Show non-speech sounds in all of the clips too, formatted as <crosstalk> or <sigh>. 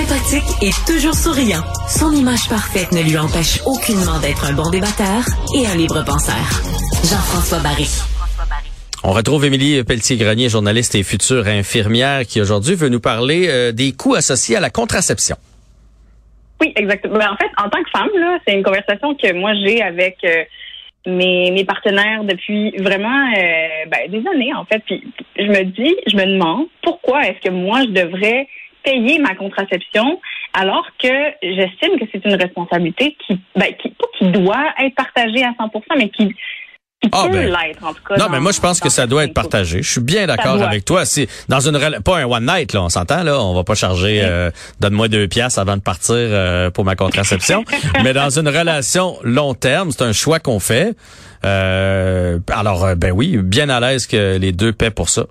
Sympathique et toujours souriant, son image parfaite ne lui empêche aucunement d'être un bon débatteur et un libre penseur. Jean-François Barry. On retrouve Émilie Pelletier-Grenier, journaliste et future infirmière, qui aujourd'hui veut nous parler euh, des coûts associés à la contraception. Oui, exactement. Ben, en fait, en tant que femme, là, c'est une conversation que moi j'ai avec euh, mes, mes partenaires depuis vraiment euh, ben, des années, en fait. Puis je me dis, je me demande pourquoi est-ce que moi je devrais payer ma contraception alors que j'estime que c'est une responsabilité qui, ben, qui, pas qui doit être partagée à 100%, mais qui, Ah, peut ben, l'être, en tout cas. Non, mais moi je pense que ça doit être partagé. Je suis bien d'accord avec toi. C'est dans une pas un one night là, on s'entend là. On va pas charger euh, donne-moi deux piastres avant de partir euh, pour ma contraception. <laughs> mais dans une relation long terme, c'est un choix qu'on fait. Euh, alors ben oui, bien à l'aise que les deux paient pour ça.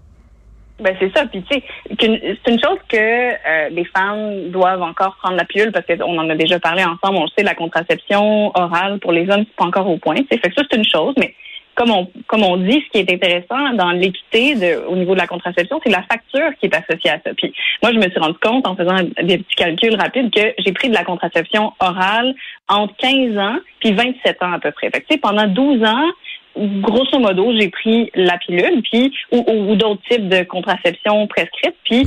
Ben c'est ça. Puis tu sais, c'est une chose que euh, les femmes doivent encore prendre la pilule parce qu'on en a déjà parlé ensemble. On le sait, la contraception orale pour les hommes c'est pas encore au point. sais. Fait que ça c'est une chose, mais comme on comme on dit, ce qui est intéressant dans l'équité au niveau de la contraception, c'est la facture qui est associée à ça. Puis moi, je me suis rendu compte en faisant des petits calculs rapides que j'ai pris de la contraception orale entre 15 ans puis 27 ans à peu près. Fait que pendant 12 ans, grosso modo, j'ai pris la pilule, puis ou, ou- ou d'autres types de contraception prescrites. Puis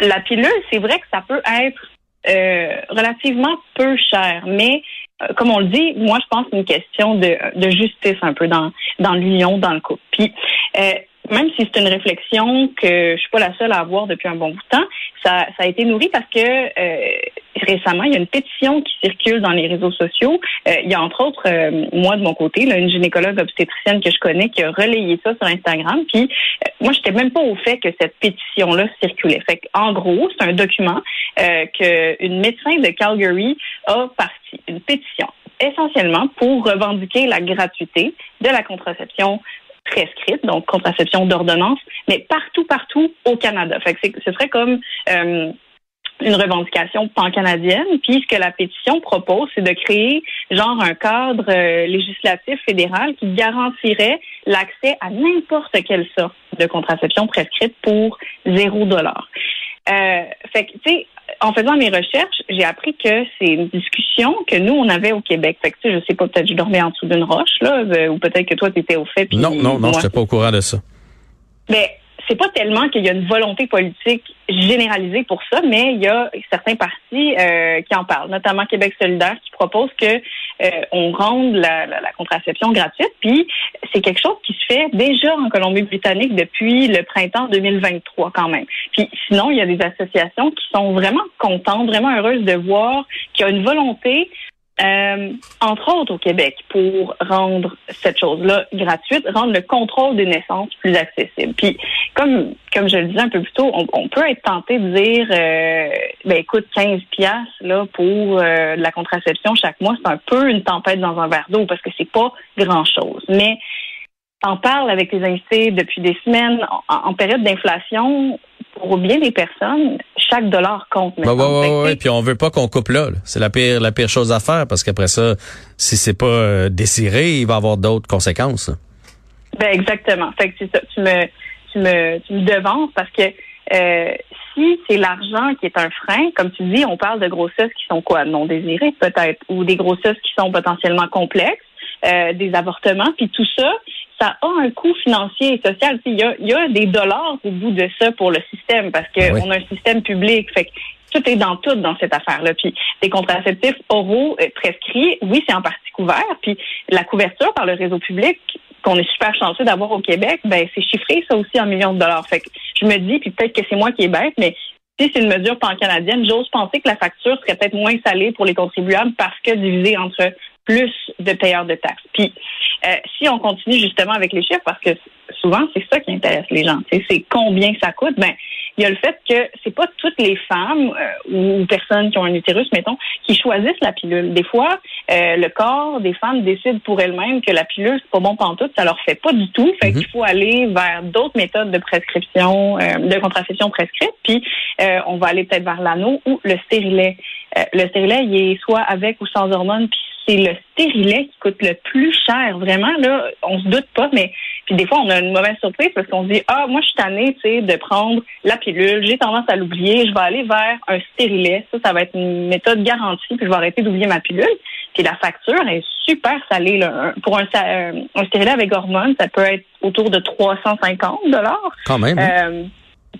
la pilule, c'est vrai que ça peut être euh, relativement peu cher, mais euh, comme on le dit, moi je pense que c'est une question de, de justice un peu dans dans l'union, dans le couple. Puis euh, même si c'est une réflexion que je suis pas la seule à avoir depuis un bon bout de temps, ça, a été nourri parce que euh, récemment, il y a une pétition qui circule dans les réseaux sociaux. Euh, il y a entre autres, euh, moi de mon côté, une gynécologue obstétricienne que je connais qui a relayé ça sur Instagram. Puis moi, j'étais même pas au fait que cette pétition-là circulait. Fait en gros, c'est un document euh, qu'une médecin de Calgary a parti, une pétition essentiellement pour revendiquer la gratuité de la contraception prescrite, donc contraception d'ordonnance, mais partout, partout au Canada. Fait que ce serait comme euh, une revendication pan-canadienne. Puis ce que la pétition propose, c'est de créer genre un cadre euh, législatif fédéral qui garantirait l'accès à n'importe quelle sorte de contraception prescrite pour zéro dollar. Euh, fait que, tu sais, en faisant mes recherches, j'ai appris que c'est une discussion que nous, on avait au Québec. Fait que, tu sais, je sais pas, peut-être je dormais en dessous d'une roche, là, euh, ou peut-être que toi, tu étais au fait. Non, non, non, je n'étais pas au courant de ça. mais c'est pas tellement qu'il y a une volonté politique généralisée pour ça, mais il y a certains partis euh, qui en parlent, notamment Québec solidaire, qui propose que euh, on rende la, la- la contraception gratuite. Puis c'est quelque chose qui se fait déjà en Colombie-Britannique depuis le printemps 2023 quand même. Puis sinon, il y a des associations qui sont vraiment contentes, vraiment heureuses de voir qu'il y a une volonté euh, entre autres au Québec, pour rendre cette chose-là gratuite, rendre le contrôle des naissances plus accessible. Puis, comme comme je le disais un peu plus tôt, on, peut être tenté de dire, euh, ben écoute, 15 piastres là pour euh, la contraception chaque mois, c'est un peu une tempête dans un verre d'eau parce que c'est pas grand-chose. Mais t'en parles avec tes invités depuis des semaines en période d'inflation. Pour bien des personnes, chaque dollar compte. Tu sais, ouais, puis on veut pas qu'on coupe là. là. C'est la pire, la pire chose à faire parce qu'après ça, si c'est pas euh, désiré, il va y avoir d'autres conséquences. Ben exactement. Fait que c'est ça. Tu me, tu me, tu me devances parce que euh, si c'est l'argent qui est un frein, comme tu dis, on parle de grossesses qui sont quoi, non désirées peut-être, ou des grossesses qui sont potentiellement complexes, euh, des avortements, puis tout ça, ça a un coût financier et social. Il y a, il y a des dollars au bout de ça pour le système parce que Oui. on a un système public. Fait que tout est dans tout dans cette affaire-là. Puis des contraceptifs oraux euh, prescrits, oui, c'est en partie couvert. Puis la couverture par le réseau public qu'on est super chanceux d'avoir au Québec, ben c'est chiffré ça aussi en millions de dollars. Fait que je me dis, puis peut-être que c'est moi qui est bête, mais si c'est une mesure pan-canadienne, j'ose penser que la facture serait peut-être moins salée pour les contribuables parce que divisée entre plus de payeurs de taxes. Puis, euh, si on continue justement avec les chiffres, parce que souvent, c'est ça qui intéresse les gens, c'est combien ça coûte, ben, il y a le fait que c'est pas toutes les femmes euh, ou personnes qui ont un utérus, mettons, qui choisissent la pilule. Des fois, euh, le corps des femmes décide pour elles-mêmes que la pilule, c'est pas bon pantoute, ça leur fait pas du tout. Fait qu'il mhm. faut aller vers d'autres méthodes de prescription, de contraception prescrite. Puis, on va aller peut-être vers l'anneau ou le stérilet. le stérilet, il est soit avec ou sans hormones, puis c'est le stérilet qui coûte le plus cher. Vraiment, là, on se doute pas, mais puis des fois, on a une mauvaise surprise parce qu'on se dit, ah, moi, je suis tannée, tu sais, de prendre la pilule. J'ai tendance à l'oublier. Je vais aller vers un stérilet. Ça, ça va être une méthode garantie, puis je vais arrêter d'oublier ma pilule. Puis la facture est super salée. Là. Pour un, un stérilet avec hormones, ça peut être autour de 350 dollars. Quand même. Hein? Euh,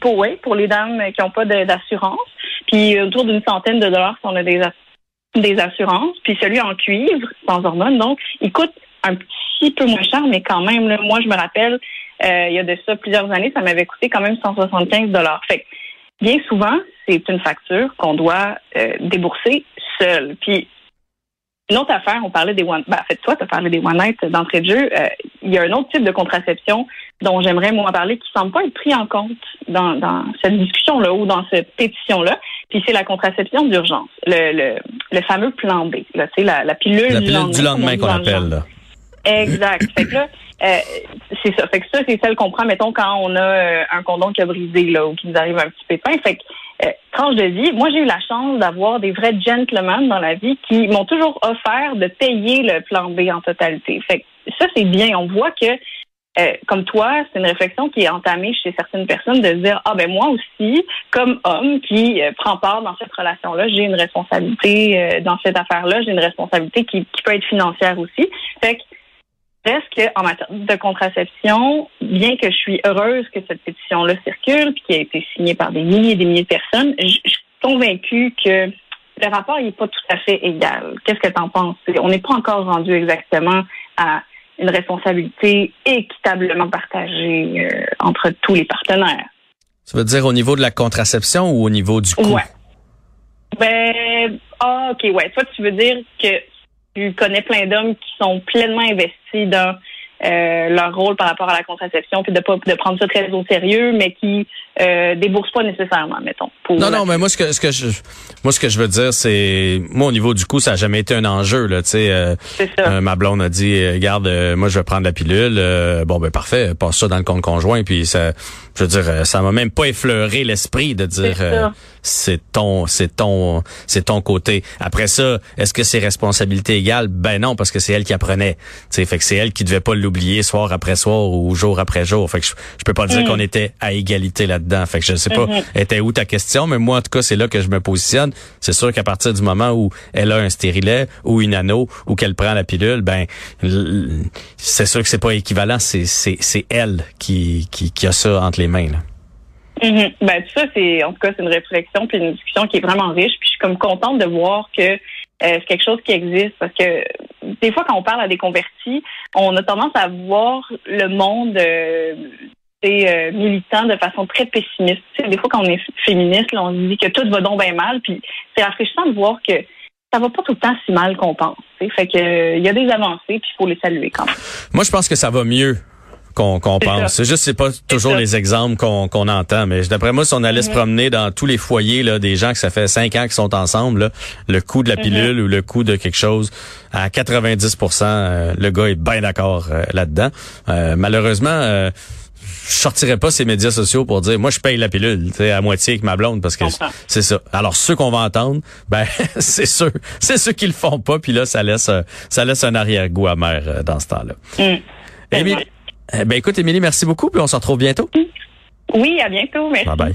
pour, oui, pour les dames qui n'ont pas d'assurance. Puis autour d'une centaine de dollars si on a des des assurances, puis celui en cuivre, sans hormones, donc, il coûte un petit peu moins cher, mais quand même, là, moi, je me rappelle, euh, il y a de ça plusieurs années, ça m'avait coûté quand même 175 dollars. Fait bien souvent, c'est une facture qu'on doit euh, débourser seul. Puis, une autre affaire, on parlait des one, ben, en fait, toi, tu as parlé des one night d'entrée de jeu. Euh, il y a un autre type de contraception dont j'aimerais, moi, parler qui semble pas être pris en compte dans, dans cette discussion-là ou dans cette pétition-là. Puis c'est la contraception d'urgence, le, le, le, fameux plan B, là, la, la pilule, la pilule du lendemain, qu'on appelle. Là. Exact. fait que là, euh, c'est ça. Fait que ça, c'est celle qu'on prend, mettons, quand on a euh, un condom qui a brisé là, ou qui nous arrive un petit pépin. Fait que euh, tranche de vie, moi j'ai eu la chance d'avoir des vrais gentlemen dans la vie qui m'ont toujours offert de payer le plan B en totalité. Fait que ça, c'est bien. On voit que euh, comme toi, c'est une réflexion qui est entamée chez certaines personnes de dire ah ben moi aussi, comme homme qui euh, prend part dans cette relation-là, j'ai une responsabilité euh, dans cette affaire-là, j'ai une responsabilité qui, peut être financière aussi. Fait que reste en matière de contraception, bien que je suis heureuse que cette pétition-là circule, puis qui a été signée par des milliers et des milliers de personnes, je, suis convaincue que le rapport n'est pas tout à fait égal. Qu'est-ce que tu en penses? On n'est pas encore rendu exactement à une responsabilité équitablement partagée euh, entre tous les partenaires. Ça veut dire au niveau de la contraception ou au niveau du coût? Ouais. Ben, ah, OK, ouais. Toi, tu veux dire que tu connais plein d'hommes qui sont pleinement investis dans euh, leur rôle par rapport à la contraception, puis de pas de prendre ça très au sérieux, mais qui euh, déboursent pas nécessairement, mettons. non, non, mais moi ce que ce que je moi ce que je veux dire, c'est moi au niveau du coût, ça a jamais été un enjeu là. Tu sais, euh, euh ma blonde a dit, regarde, moi je vais prendre la pilule. bon ben parfait, passe ça dans le compte conjoint, puis ça, je veux dire, ça m'a même pas effleuré l'esprit de dire c'est ton, c'est ton, c'est ton côté. Après ça, est-ce que c'est responsabilité égale? Ben non, parce que c'est elle qui apprenait. Tu sais, fait que c'est elle qui devait pas l'oublier soir après soir ou jour après jour. Fait que je, peux pas dire mm. qu'on était à égalité là-dedans. Fait que je sais pas, mm-hmm. était où ta question, mais moi en tout cas c'est là que je me positionne. C'est sûr qu'à partir du moment où elle a un stérilet ou une anneau ou qu'elle prend la pilule, ben c'est sûr que c'est pas équivalent. C'est c'est c'est elle qui, qui qui a ça entre les mains. Là. Mm Ben ça, c'est en tout cas c'est une réflexion puis une discussion qui est vraiment riche. Puis je suis comme contente de voir que euh, c'est quelque chose qui existe parce que des fois quand on parle à des convertis, on a tendance à voir le monde euh, euh militant de façon très pessimiste. des fois quand on est féministe, on se dit que tout va donc bien mal. Puis c'est rafraîchissant de voir que ça va pas tout le temps si mal qu'on pense. Fait que il y a des avancées puis il faut les saluer quand même. Moi je pense que ça va mieux qu'on pense. C'est juste c'est pas toujours les exemples qu'on qu'on entend, mais d'après moi, si on allait se promener dans tous les foyers là, des gens que ça fait cinq ans qui sont ensemble, là, le coût de la pilule ou le coût de quelque chose, à 90% euh, le gars est bien d'accord euh, là-dedans. Euh, malheureusement je sortirais pas ces médias sociaux pour dire moi je paye la pilule à moitié avec ma blonde parce que c'est ça. Alors ceux qu'on va entendre, <laughs> ben c'est ceux c'est ceux qui le font pas puis là ça laisse ça laisse un arrière-goût amer dans ce temps-là. Mm. Eh ben écoute, Émilie, merci beaucoup, puis on se retrouve bientôt. Oui, à bientôt. Merci. Bye bye.